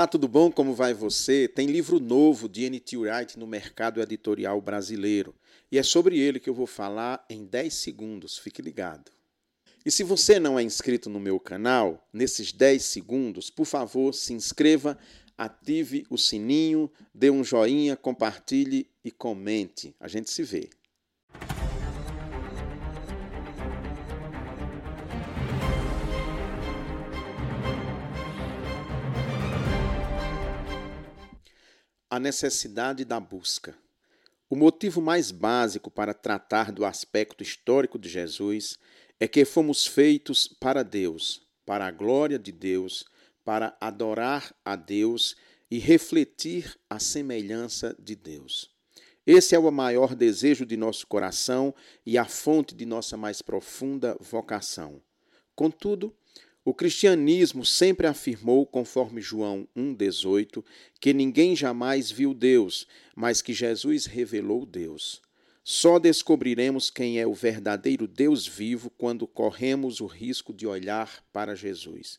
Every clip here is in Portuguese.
Olá, tudo bom? Como vai você? Tem livro novo de N.T. Wright no mercado editorial brasileiro. E é sobre ele que eu vou falar em 10 segundos. Fique ligado. E se você não é inscrito no meu canal, nesses 10 segundos, por favor, se inscreva, ative o sininho, dê um joinha, compartilhe e comente. A gente se vê. A necessidade da busca. O motivo mais básico para tratar do aspecto histórico de Jesus é que fomos feitos para Deus, para a glória de Deus, para adorar a Deus e refletir a semelhança de Deus. Esse é o maior desejo de nosso coração e a fonte de nossa mais profunda vocação. Contudo, o cristianismo sempre afirmou, conforme João 1,18, que ninguém jamais viu Deus, mas que Jesus revelou Deus. Só descobriremos quem é o verdadeiro Deus vivo quando corremos o risco de olhar para Jesus.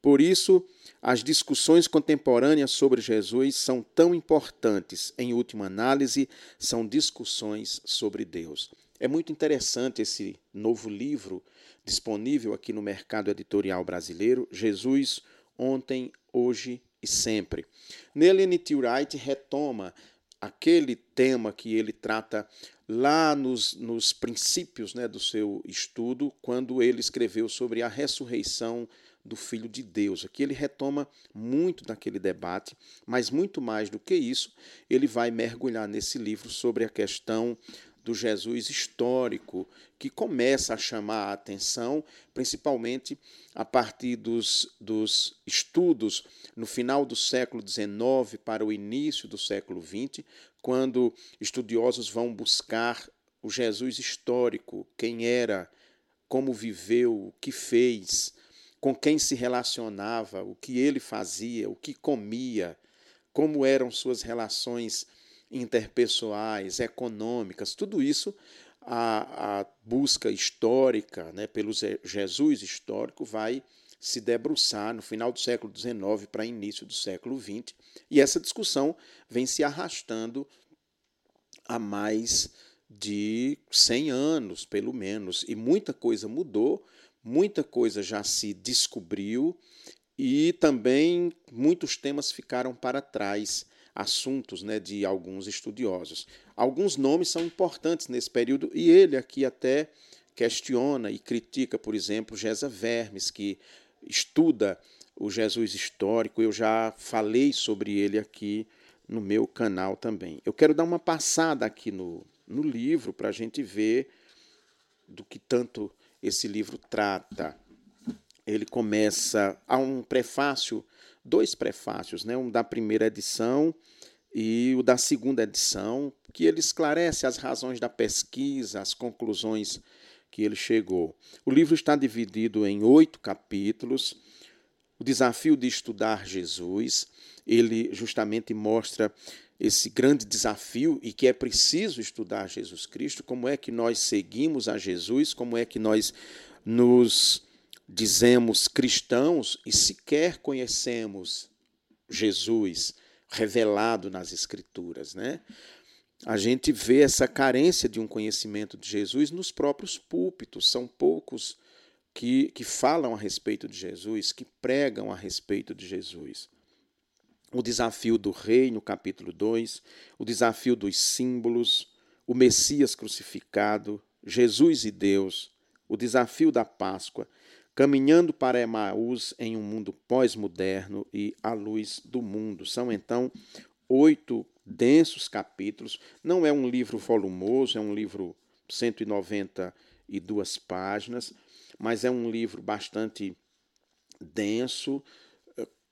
Por isso, as discussões contemporâneas sobre Jesus são tão importantes. Em última análise, são discussões sobre Deus. É muito interessante esse novo livro disponível aqui no mercado editorial brasileiro, Jesus, ontem, hoje e sempre. Nele, N.T. Wright retoma aquele tema que ele trata lá nos, nos princípios né, do seu estudo, quando ele escreveu sobre a ressurreição do Filho de Deus. Aqui ele retoma muito daquele debate, mas muito mais do que isso, ele vai mergulhar nesse livro sobre a questão do Jesus histórico, que começa a chamar a atenção, principalmente a partir dos, dos estudos no final do século XIX para o início do século XX, quando estudiosos vão buscar o Jesus histórico, quem era, como viveu, o que fez, com quem se relacionava, o que ele fazia, o que comia, como eram suas relações interpessoais, econômicas, tudo isso a, a busca histórica né, pelo Jesus histórico vai se debruçar no final do século XIX para início do século XX, e essa discussão vem se arrastando há mais de 100 anos, pelo menos, e muita coisa mudou, muita coisa já se descobriu e também muitos temas ficaram para trás assuntos né, de alguns estudiosos. Alguns nomes são importantes nesse período e ele aqui até questiona e critica, por exemplo, Gesa Vermes, que estuda o Jesus histórico. Eu já falei sobre ele aqui no meu canal também. Eu quero dar uma passada aqui no, no livro para a gente ver do que tanto esse livro trata. Ele começa, há um prefácio dois prefácios, né? um da primeira edição e o da segunda edição, que ele esclarece as razões da pesquisa, as conclusões que ele chegou. O livro está dividido em oito capítulos. O desafio de estudar Jesus, ele justamente mostra esse grande desafio e que é preciso estudar Jesus Cristo, como é que nós seguimos a Jesus, como é que nós nos dizemos cristãos e sequer conhecemos Jesus revelado nas Escrituras, né? A gente vê essa carência de um conhecimento de Jesus nos próprios púlpitos. São poucos que, que falam a respeito de Jesus, que pregam a respeito de Jesus. O desafio do rei, no capítulo 2, o desafio dos símbolos, o Messias crucificado, Jesus e Deus, o desafio da Páscoa. Caminhando para Emaús em um mundo pós-moderno e à luz do mundo. São então oito densos capítulos. Não é um livro volumoso, é um livro 192 páginas, mas é um livro bastante denso,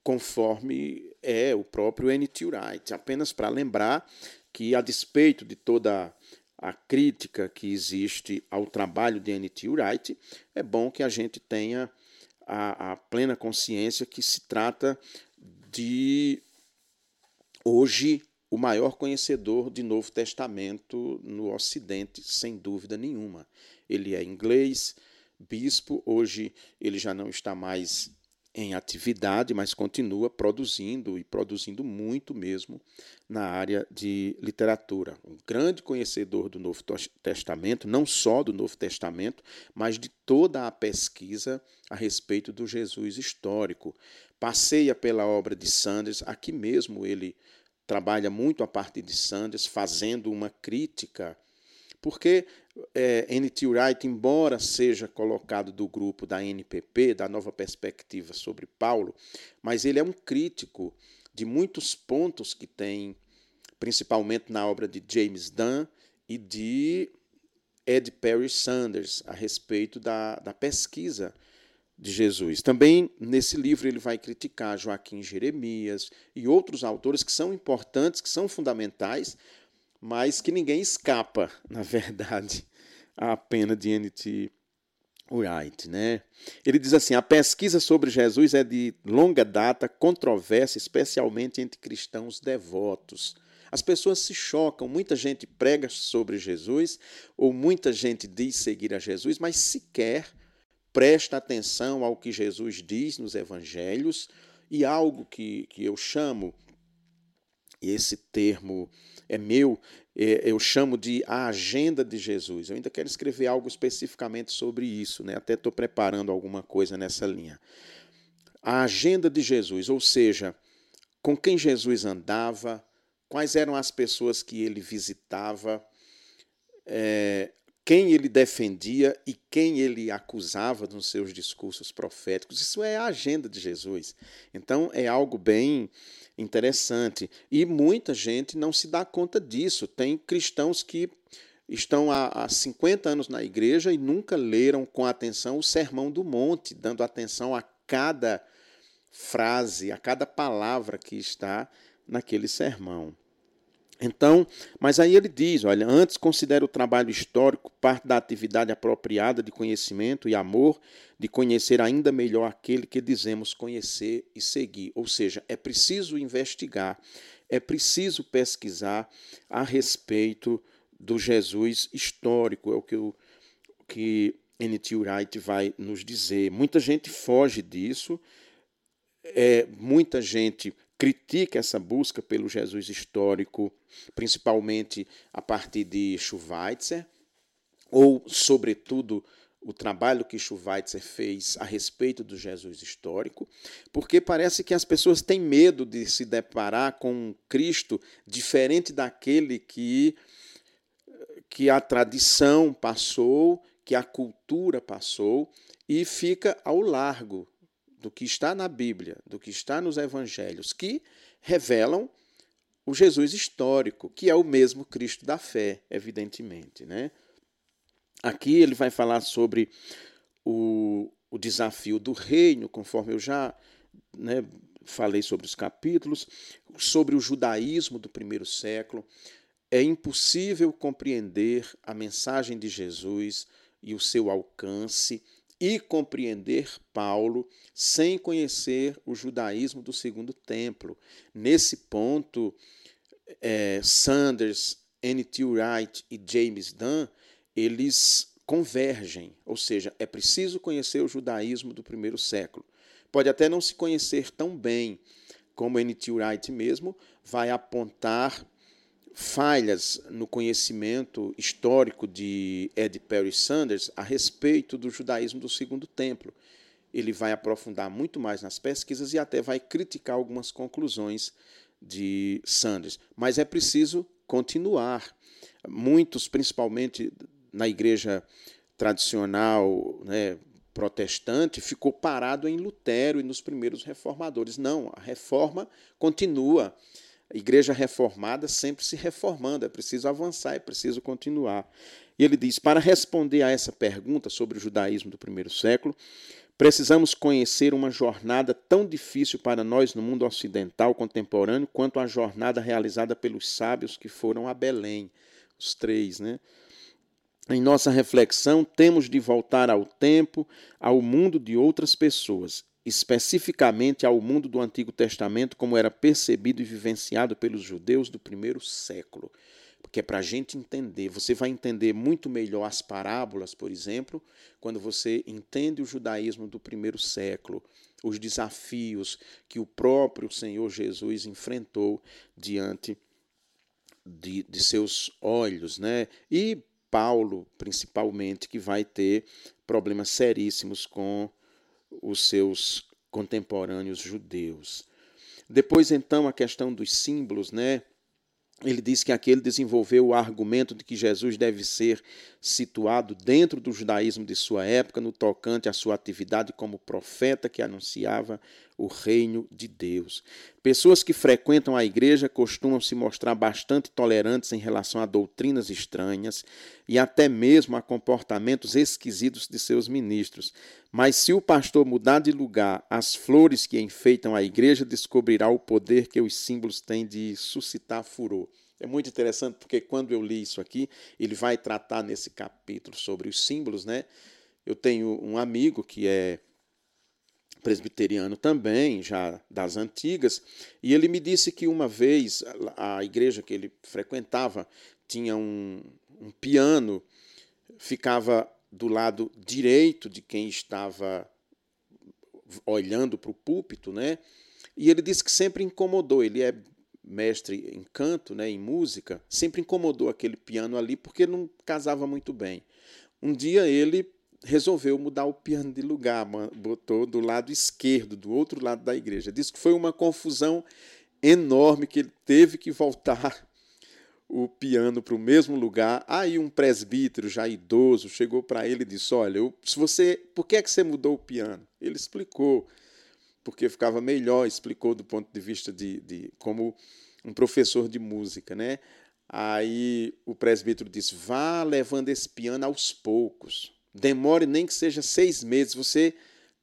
conforme é o próprio N.T. Wright. Apenas para lembrar que, a despeito de toda a crítica que existe ao trabalho de N.T. Wright, é bom que a gente tenha a, a plena consciência que se trata de, hoje, o maior conhecedor de Novo Testamento no Ocidente, sem dúvida nenhuma. Ele é inglês, bispo, hoje ele já não está mais em atividade, mas continua produzindo e produzindo muito mesmo na área de literatura. Um grande conhecedor do Novo Testamento, não só do Novo Testamento, mas de toda a pesquisa a respeito do Jesus histórico. Passeia pela obra de Sanders, aqui mesmo ele trabalha muito a partir de Sanders, fazendo uma crítica porque é, N.T. Wright, embora seja colocado do grupo da NPP, da Nova Perspectiva sobre Paulo, mas ele é um crítico de muitos pontos que tem, principalmente na obra de James Dunn e de Ed Perry Sanders, a respeito da, da pesquisa de Jesus. Também nesse livro ele vai criticar Joaquim Jeremias e outros autores que são importantes, que são fundamentais mas que ninguém escapa, na verdade, à pena de N.T. Wright. Né? Ele diz assim: a pesquisa sobre Jesus é de longa data, controversa, especialmente entre cristãos devotos. As pessoas se chocam, muita gente prega sobre Jesus, ou muita gente diz seguir a Jesus, mas sequer presta atenção ao que Jesus diz nos evangelhos e algo que, que eu chamo, e esse termo é meu, é, eu chamo de a agenda de Jesus. Eu ainda quero escrever algo especificamente sobre isso, né? até estou preparando alguma coisa nessa linha. A agenda de Jesus, ou seja, com quem Jesus andava, quais eram as pessoas que ele visitava, é, quem ele defendia e quem ele acusava nos seus discursos proféticos. Isso é a agenda de Jesus. Então é algo bem interessante. E muita gente não se dá conta disso. Tem cristãos que estão há, 50 anos na igreja e nunca leram com atenção o Sermão do Monte, dando atenção a cada frase, a cada palavra que está naquele sermão. Então, mas aí ele diz, olha, antes considera o trabalho histórico parte da atividade apropriada de conhecimento e amor, de conhecer ainda melhor aquele que dizemos conhecer e seguir. Ou seja, é preciso investigar, é preciso pesquisar a respeito do Jesus histórico, é o que o que N.T. Wright vai nos dizer. Muita gente foge disso, é, muita gente critica essa busca pelo Jesus histórico, principalmente a partir de Schweitzer, ou, sobretudo, o trabalho que Schweitzer fez a respeito do Jesus histórico, porque parece que as pessoas têm medo de se deparar com um Cristo diferente daquele que, que a tradição passou, que a cultura passou, e fica ao largo do que está na Bíblia, do que está nos evangelhos, que revelam o Jesus histórico, que é o mesmo Cristo da fé, evidentemente. Né? Aqui ele vai falar sobre o, o desafio do reino, conforme eu já né, falei sobre os capítulos, sobre o judaísmo do primeiro século. É impossível compreender a mensagem de Jesus e o seu alcance e compreender Paulo sem conhecer o judaísmo do segundo templo. Nesse ponto, é, Sanders, N.T. Wright e James Dunn, eles convergem, ou seja, é preciso conhecer o judaísmo do primeiro século. Pode até não se conhecer tão bem como N.T. Wright mesmo vai apontar falhas no conhecimento histórico de Ed Perry Sanders a respeito do judaísmo do Segundo Templo. Ele vai aprofundar muito mais nas pesquisas e até vai criticar algumas conclusões de Sanders. Mas é preciso continuar. Muitos, principalmente na igreja tradicional, né, protestante, ficou parado em Lutero e nos primeiros reformadores. Não, a reforma continua a igreja reformada sempre se reformando, é preciso avançar, é preciso continuar. E ele diz: para responder a essa pergunta sobre o judaísmo do primeiro século, precisamos conhecer uma jornada tão difícil para nós no mundo ocidental contemporâneo quanto a jornada realizada pelos sábios que foram a Belém, os três, né? Em nossa reflexão, temos de voltar ao tempo, ao mundo de outras pessoas especificamente ao mundo do Antigo Testamento, como era percebido e vivenciado pelos judeus do primeiro século. Porque é para a gente entender, você vai entender muito melhor as parábolas, por exemplo, quando você entende o judaísmo do primeiro século, os desafios que o próprio Senhor Jesus enfrentou diante de, de seus olhos, né? E Paulo, principalmente, que vai ter problemas seríssimos com os seus contemporâneos judeus. Depois, então, a questão dos símbolos, né? ele diz que aqui ele desenvolveu o argumento de que Jesus deve ser situado dentro do judaísmo de sua época, no tocante à sua atividade como profeta que anunciava o reino de Deus. Pessoas que frequentam a igreja costumam se mostrar bastante tolerantes em relação a doutrinas estranhas e até mesmo a comportamentos esquisitos de seus ministros. Mas se o pastor mudar de lugar, as flores que enfeitam a igreja descobrirá o poder que os símbolos têm de suscitar furor. É muito interessante porque quando eu li isso aqui, ele vai tratar nesse capítulo sobre os símbolos, né? Eu tenho um amigo que é presbiteriano também, já das antigas, e ele me disse que uma vez a igreja que ele frequentava tinha um, um piano, ficava do lado direito de quem estava olhando para o púlpito, né? E ele disse que sempre incomodou. Ele é mestre em canto, né, em música, sempre incomodou aquele piano ali porque não casava muito bem. Um dia ele resolveu mudar o piano de lugar, botou do lado esquerdo, do outro lado da igreja. Diz que foi uma confusão enorme que ele teve que voltar o piano para o mesmo lugar. Aí um presbítero já idoso chegou para ele e disse: "Olha, eu, se você, por que é que você mudou o piano?" Ele explicou porque ficava melhor, explicou do ponto de vista de, de como um professor de música, né? Aí o presbítero disse: vá levando esse piano aos poucos. Demore nem que seja seis meses. Você,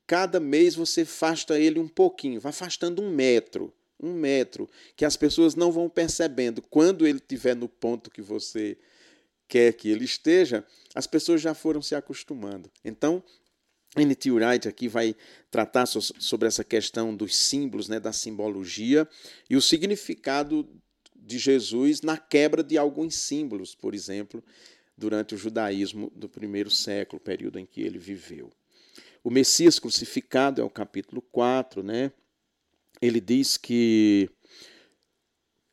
cada mês, você afasta ele um pouquinho, vai afastando um metro, um metro, que as pessoas não vão percebendo. Quando ele estiver no ponto que você quer que ele esteja, as pessoas já foram se acostumando. Então, N.T. Wright aqui vai tratar sobre essa questão dos símbolos, né, da simbologia e o significado de Jesus na quebra de alguns símbolos, por exemplo, durante o judaísmo do primeiro século, período em que ele viveu. O Messias crucificado é o capítulo 4, né? Ele diz que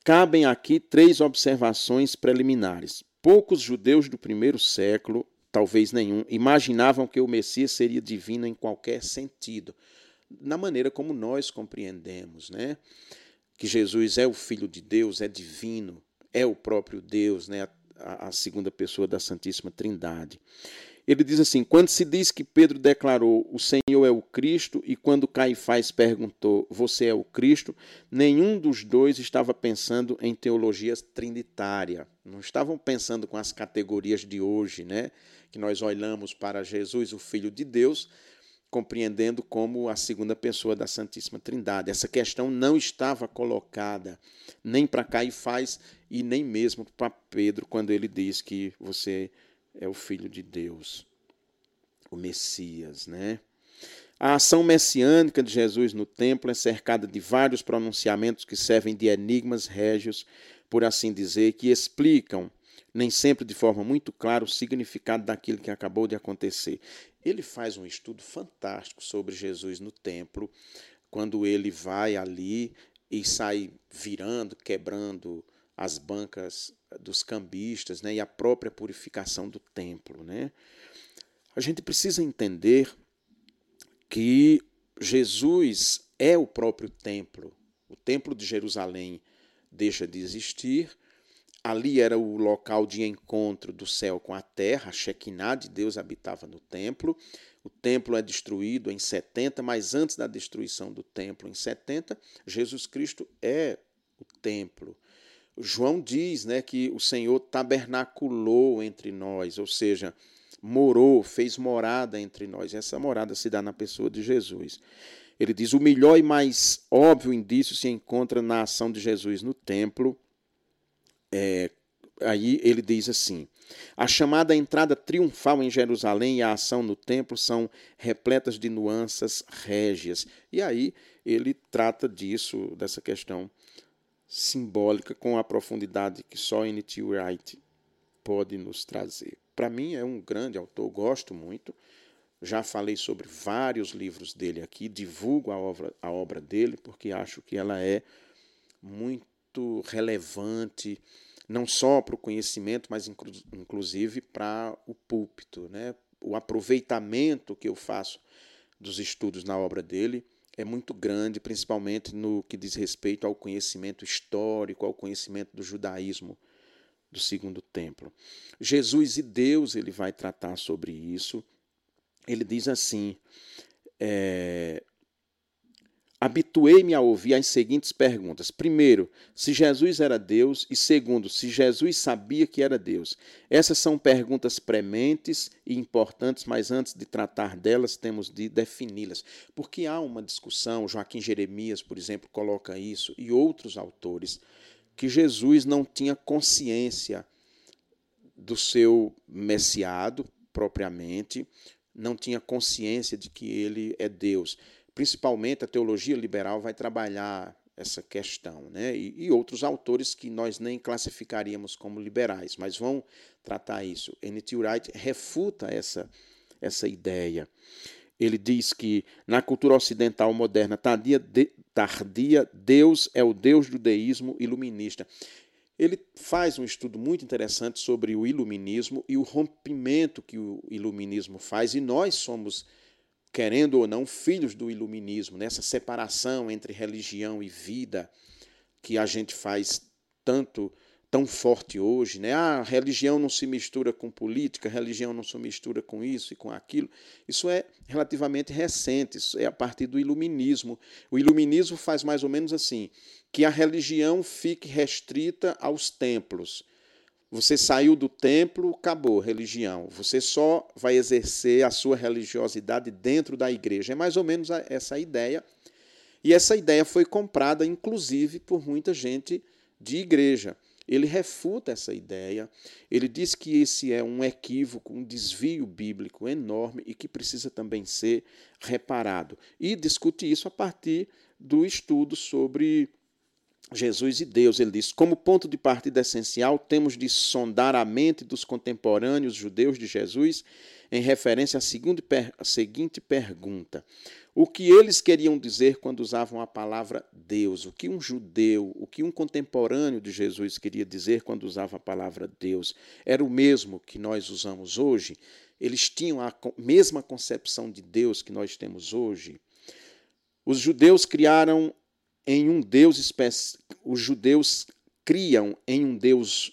cabem aqui três observações preliminares. Poucos judeus do primeiro século, talvez nenhum, imaginavam que o Messias seria divino em qualquer sentido, na maneira como nós compreendemos, né? Que Jesus é o Filho de Deus, é divino, é o próprio Deus, né? A, segunda pessoa da Santíssima Trindade. Ele diz assim: quando se diz que Pedro declarou o Senhor é o Cristo, e quando Caifás perguntou você é o Cristo, nenhum dos dois estava pensando em teologia trinitária. Não estavam pensando com as categorias de hoje, né? Que nós olhamos para Jesus, o Filho de Deus, compreendendo como a segunda pessoa da Santíssima Trindade. Essa questão não estava colocada nem para Caifás e nem mesmo para Pedro quando ele diz que você é o filho de Deus, o Messias, né? A ação messiânica de Jesus no templo é cercada de vários pronunciamentos que servem de enigmas régios, por assim dizer, que explicam nem sempre de forma muito clara o significado daquilo que acabou de acontecer. Ele faz um estudo fantástico sobre Jesus no templo, quando ele vai ali e sai virando, quebrando as bancas dos cambistas, né, e a própria purificação do templo, né? A gente precisa entender que Jesus é o próprio templo. O templo de Jerusalém deixa de existir Ali era o local de encontro do céu com a terra, a Shekinah de Deus habitava no templo. O templo é destruído em 70, mas antes da destruição do templo em 70, Jesus Cristo é o templo. João diz né, que o Senhor tabernaculou entre nós, ou seja, morou, fez morada entre nós. Essa morada se dá na pessoa de Jesus. Ele diz: o melhor e mais óbvio indício se encontra na ação de Jesus no templo é, aí ele diz assim: a chamada entrada triunfal em Jerusalém e a ação no templo são repletas de nuances régias. E aí ele trata disso, dessa questão simbólica, com a profundidade que só N.T. Wright pode nos trazer. Para mim é um grande autor, gosto muito. Já falei sobre vários livros dele aqui, divulgo a obra, a obra dele, porque acho que ela é muito relevante, não só para o conhecimento, mas inclusive para o púlpito. Né? O aproveitamento que eu faço dos estudos na obra dele é muito grande, principalmente no que diz respeito ao conhecimento histórico, ao conhecimento do judaísmo do segundo templo. Jesus e Deus, ele vai tratar sobre isso ele diz assim: é, Habituei-me a ouvir as seguintes perguntas. Primeiro, se Jesus era Deus, e segundo, se Jesus sabia que era Deus. Essas são perguntas prementes e importantes, mas antes de tratar delas, temos de defini-las. Porque há uma discussão, Joaquim Jeremias, por exemplo, coloca isso, e outros autores, que Jesus não tinha consciência do seu messiado propriamente, não tinha consciência de que ele é Deus. Principalmente a teologia liberal vai trabalhar essa questão, né? E, e, outros autores que nós nem classificaríamos como liberais, mas vão tratar isso. N.T. Wright refuta essa, essa ideia. Ele diz que na cultura ocidental moderna tardia, tardia Deus é o Deus do deísmo iluminista. Ele faz um estudo muito interessante sobre o iluminismo e o rompimento que o iluminismo faz, e nós somos, querendo ou não, filhos do iluminismo, nessa separação entre religião e vida que a gente faz tanto tão forte hoje, né? Ah, religião não se mistura com política, religião não se mistura com isso e com aquilo. Isso é relativamente recente, isso é a partir do iluminismo. O iluminismo faz mais ou menos assim: que a religião fique restrita aos templos. Você saiu do templo, acabou religião. Você só vai exercer a sua religiosidade dentro da igreja. É mais ou menos essa ideia. E essa ideia foi comprada, inclusive, por muita gente de igreja. Ele refuta essa ideia, ele diz que esse é um equívoco, um desvio bíblico enorme e que precisa também ser reparado. E discute isso a partir do estudo sobre Jesus e Deus. Ele diz: como ponto de partida essencial, temos de sondar a mente dos contemporâneos judeus de Jesus em referência à seguinte pergunta: o que eles queriam dizer quando usavam a palavra Deus, o que um judeu, o que um contemporâneo de Jesus queria dizer quando usava a palavra Deus, era o mesmo que nós usamos hoje? Eles tinham a mesma concepção de Deus que nós temos hoje? Os judeus criaram em um Deus específico, os judeus criam em um Deus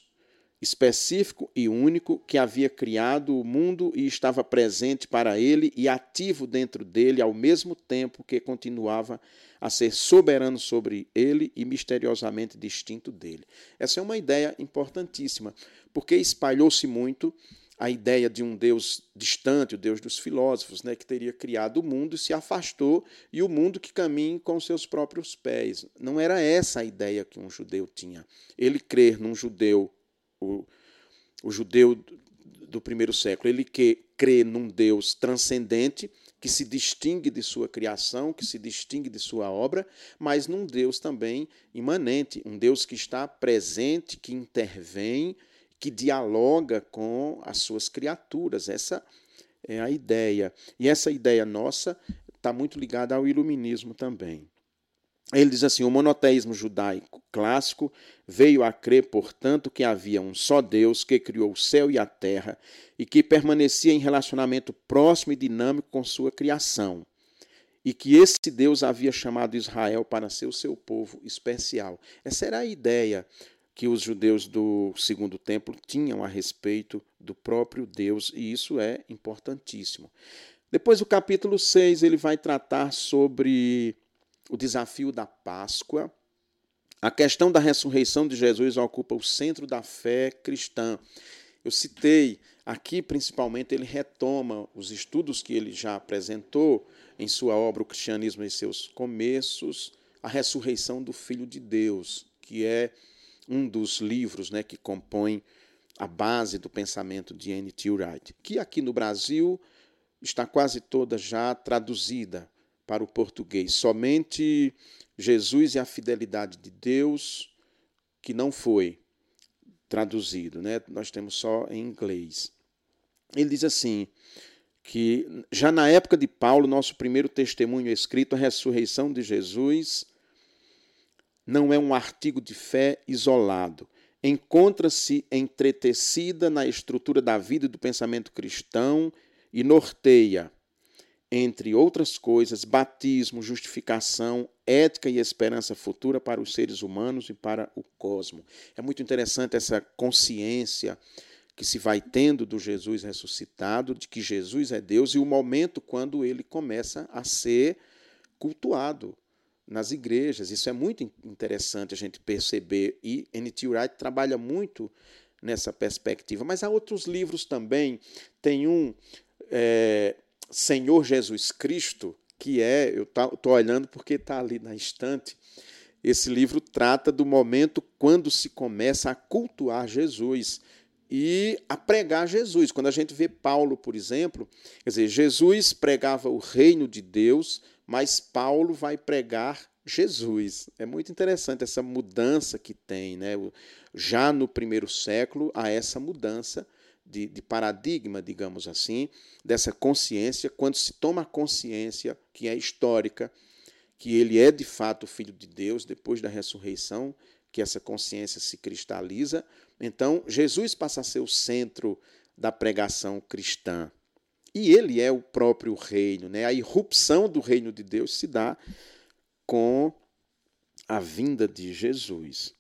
específico e único que havia criado o mundo e estava presente para ele e ativo dentro dele ao mesmo tempo que continuava a ser soberano sobre ele e misteriosamente distinto dele. Essa é uma ideia importantíssima, porque espalhou-se muito a ideia de um Deus distante, o Deus dos filósofos, né, que teria criado o mundo e se afastou, e o mundo que caminha com seus próprios pés. Não era essa a ideia que um judeu tinha. Ele crer num judeu o, o judeu do primeiro século, ele que crê num Deus transcendente, que se distingue de sua criação, que se distingue de sua obra, mas num Deus também imanente, um Deus que está presente, que intervém, que dialoga com as suas criaturas. Essa é a ideia. E essa ideia nossa está muito ligada ao iluminismo também. Ele diz assim: o monoteísmo judaico clássico veio a crer, portanto, que havia um só Deus que criou o céu e a terra e que permanecia em relacionamento próximo e dinâmico com sua criação. E que esse Deus havia chamado Israel para ser o seu povo especial. Essa era a ideia que os judeus do segundo templo tinham a respeito do próprio Deus, e isso é importantíssimo. Depois, o capítulo 6, ele vai tratar sobre o desafio da Páscoa. A questão da ressurreição de Jesus ocupa o centro da fé cristã. Eu citei aqui, principalmente, ele retoma os estudos que ele já apresentou em sua obra O Cristianismo em seus Começos, a ressurreição do Filho de Deus, que é um dos livros né, que compõem a base do pensamento de N.T. Wright, que aqui no Brasil está quase toda já traduzida para o português. Somente Jesus e a fidelidade de Deus, que não foi traduzido, né? nós temos só em inglês. Ele diz assim: que já na época de Paulo, nosso primeiro testemunho escrito, a ressurreição de Jesus não é um artigo de fé isolado. Encontra-se entretecida na estrutura da vida e do pensamento cristão e norteia, entre outras coisas, batismo, justificação, ética e esperança futura para os seres humanos e para o cosmo. É muito interessante essa consciência que se vai tendo do Jesus ressuscitado, de que Jesus é Deus, e o momento quando ele começa a ser cultuado nas igrejas. Isso é muito interessante a gente perceber, e N.T. Wright trabalha muito nessa perspectiva. Mas há outros livros também. Tem um, é, Senhor Jesus Cristo, que é, eu estou olhando porque está ali na estante, esse livro trata do momento quando se começa a cultuar Jesus e a pregar Jesus. Quando a gente vê Paulo, por exemplo, quer dizer, Jesus pregava o reino de Deus, mas Paulo vai pregar Jesus. É muito interessante essa mudança que tem, né? já no primeiro século, há essa mudança de, de, paradigma, digamos assim, dessa consciência, quando se toma a consciência que é histórica, que ele é de fato o Filho de Deus depois da ressurreição, que essa consciência se cristaliza, então Jesus passa a ser o centro da pregação cristã. E ele é o próprio reino, né? A irrupção do reino de Deus se dá com a vinda de Jesus.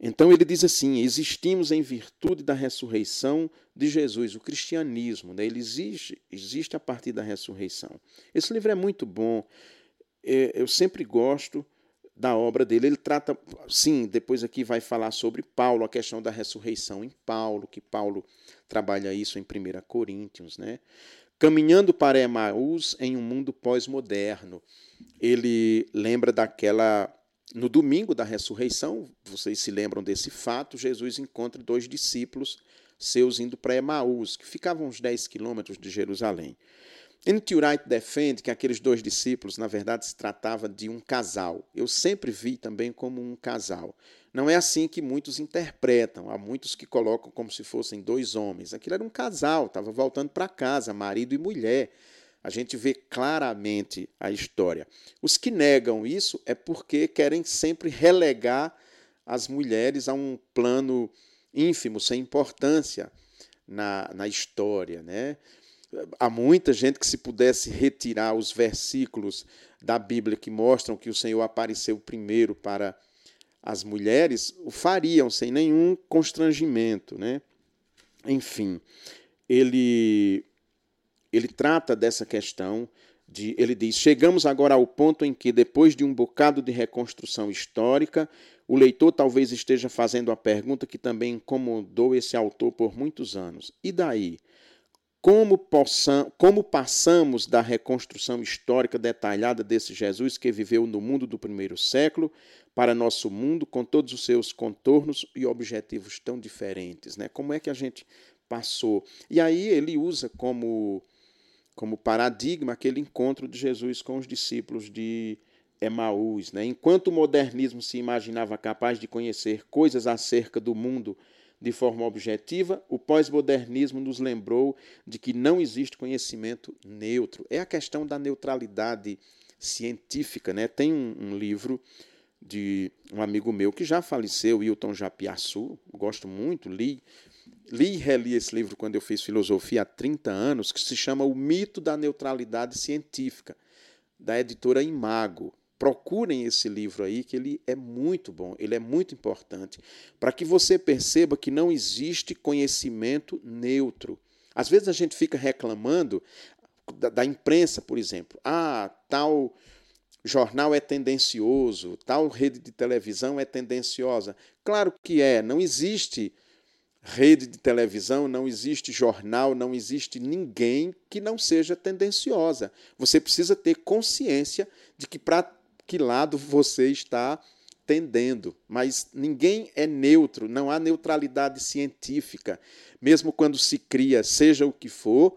Então ele diz assim: existimos em virtude da ressurreição de Jesus. O cristianismo, né, ele existe, existe a partir da ressurreição. Esse livro é muito bom. É, eu sempre gosto da obra dele. Ele trata, sim, depois aqui vai falar sobre Paulo, a questão da ressurreição em Paulo, que Paulo trabalha isso em 1 Coríntios, né? Caminhando para Emaús em um mundo pós-moderno. Ele lembra daquela no domingo da ressurreição, vocês se lembram desse fato, Jesus encontra dois discípulos seus indo para Emaús, que ficavam uns 10 quilômetros de Jerusalém. N.T. Wright defende que aqueles dois discípulos, na verdade, se tratava de um casal. Eu sempre vi também como um casal. Não é assim que muitos interpretam. Há muitos que colocam como se fossem dois homens. Aquilo era um casal, estava voltando para casa, marido e mulher. A gente vê claramente a história. Os que negam isso é porque querem sempre relegar as mulheres a um plano ínfimo, sem importância na, na história. Né? Há muita gente que, se pudesse retirar os versículos da Bíblia que mostram que o Senhor apareceu primeiro para as mulheres, o fariam sem nenhum constrangimento. Né? Enfim, ele, ele trata dessa questão. De, ele diz: Chegamos agora ao ponto em que, depois de um bocado de reconstrução histórica, o leitor talvez esteja fazendo a pergunta que também incomodou esse autor por muitos anos: e daí? Como, possam, como passamos da reconstrução histórica detalhada desse Jesus que viveu no mundo do primeiro século para nosso mundo com todos os seus contornos e objetivos tão diferentes, né? Como é que a gente passou? E aí ele usa como como paradigma aquele encontro de Jesus com os discípulos de Emaús, né? Enquanto o modernismo se imaginava capaz de conhecer coisas acerca do mundo de forma objetiva, o pós-modernismo nos lembrou de que não existe conhecimento neutro. É a questão da neutralidade científica. Né? Tem um, um livro de um amigo meu que já faleceu, Hilton Japiaçu, gosto muito, li, li e reli esse livro quando eu fiz filosofia há 30 anos, que se chama O Mito da Neutralidade Científica, da editora Imago procurem esse livro aí, que ele é muito bom, ele é muito importante, para que você perceba que não existe conhecimento neutro. Às vezes a gente fica reclamando da, da imprensa, por exemplo. Ah, tal jornal é tendencioso, tal rede de televisão é tendenciosa. Claro que é, não existe rede de televisão, não existe jornal, não existe ninguém que não seja tendenciosa. Você precisa ter consciência de que para que lado você está tendendo, mas ninguém é neutro, não há neutralidade científica. Mesmo quando se cria, seja o que for,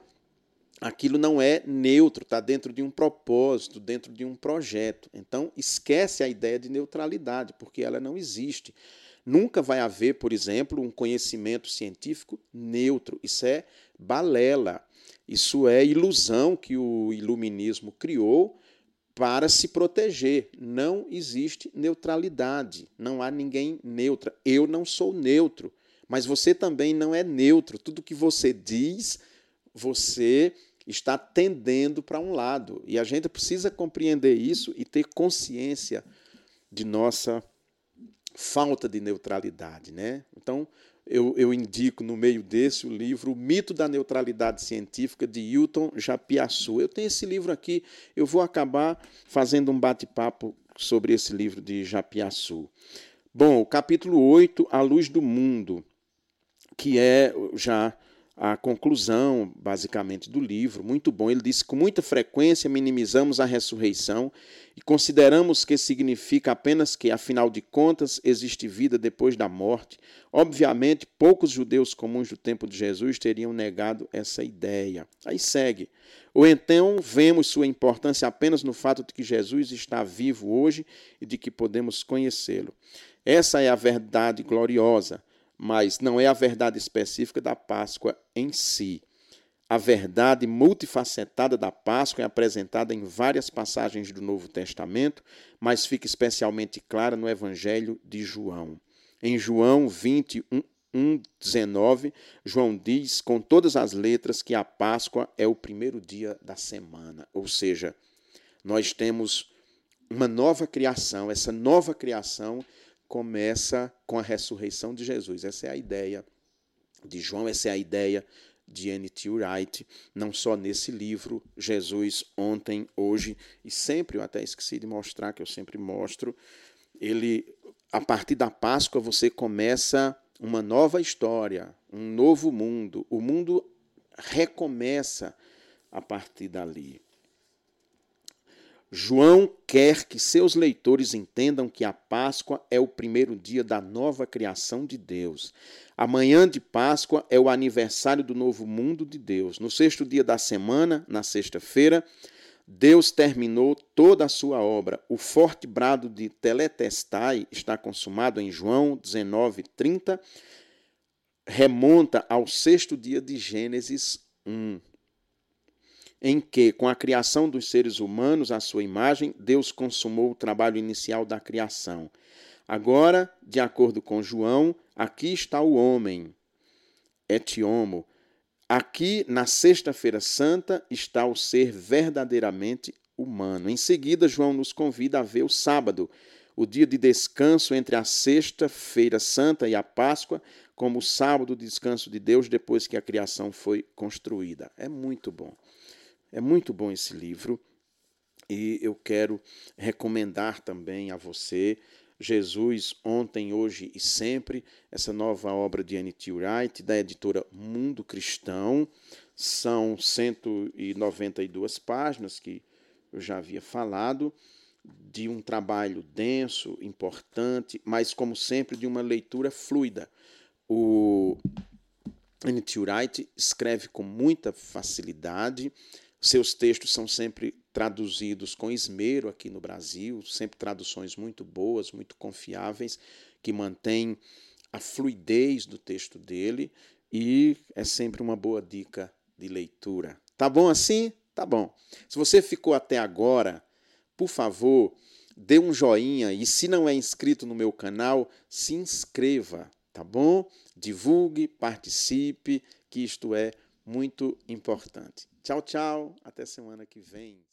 aquilo não é neutro, está dentro de um propósito, dentro de um projeto. Então, esquece a ideia de neutralidade, porque ela não existe. Nunca vai haver, por exemplo, um conhecimento científico neutro. Isso é balela. Isso é ilusão que o iluminismo criou para se proteger. Não existe neutralidade. Não há ninguém neutra. Eu não sou neutro, mas você também não é neutro. Tudo que você diz, você está tendendo para um lado. E a gente precisa compreender isso e ter consciência de nossa falta de neutralidade. Né? Então, eu, eu, indico no meio desse o livro O Mito da Neutralidade Científica, de Hilton Japiaçu. Eu tenho esse livro aqui, eu vou acabar fazendo um bate-papo sobre esse livro de Japiaçu. Bom, o capítulo 8, A Luz do Mundo, que é já a conclusão, basicamente, do livro. Muito bom. Ele diz: com muita frequência minimizamos a ressurreição e consideramos que significa apenas que, afinal de contas, existe vida depois da morte. Obviamente, poucos judeus comuns do tempo de Jesus teriam negado essa ideia. Aí segue. Ou então vemos sua importância apenas no fato de que Jesus está vivo hoje e de que podemos conhecê-lo. Essa é a verdade gloriosa mas não é a verdade específica da Páscoa em si. A verdade multifacetada da Páscoa é apresentada em várias passagens do Novo Testamento, mas fica especialmente clara no Evangelho de João. Em João 21, 1, 19, João diz com todas as letras que a Páscoa é o primeiro dia da semana, ou seja, nós temos uma nova criação, essa nova criação começa com a ressurreição de Jesus. Essa é a ideia de João, essa é a ideia de N.T. Wright, não só nesse livro, Jesus ontem, hoje e sempre, eu até esqueci de mostrar, que eu sempre mostro, ele, a partir da Páscoa, você começa uma nova história, um novo mundo. O mundo recomeça a partir dali. João quer que seus leitores entendam que a Páscoa é o primeiro dia da nova criação de Deus. Amanhã de Páscoa é o aniversário do novo mundo de Deus. No sexto dia da semana, na sexta-feira, Deus terminou toda a sua obra. O forte brado de Teletestai está consumado em João 19:30, remonta ao sexto dia de Gênesis 1 em que, com a criação dos seres humanos à sua imagem, Deus consumou o trabalho inicial da criação. Agora, de acordo com João, aqui está o homem, et homo. Aqui, na Sexta-feira Santa, está o ser verdadeiramente humano. Em seguida, João nos convida a ver o sábado, o dia de descanso entre a Sexta-feira Santa e a Páscoa, como o sábado de descanso de Deus depois que a criação foi construída. É muito bom. É muito bom esse livro e eu quero recomendar também a você Jesus ontem, hoje e sempre, essa nova obra de N.T. Wright, da editora Mundo Cristão. São 192 páginas que eu já havia falado, de um trabalho denso, importante, mas, como sempre, de uma leitura fluida. O N.T. Wright escreve com muita facilidade, seus textos são sempre traduzidos com esmero aqui no Brasil, sempre traduções muito boas, muito confiáveis, que mantêm a fluidez do texto dele e é sempre uma boa dica de leitura. Tá bom assim? Tá bom. Se você ficou até agora, por favor, dê um joinha e se não é inscrito no meu canal, se inscreva, tá bom? Divulgue, participe, que isto é muito importante. Tchau, tchau. Até semana que vem.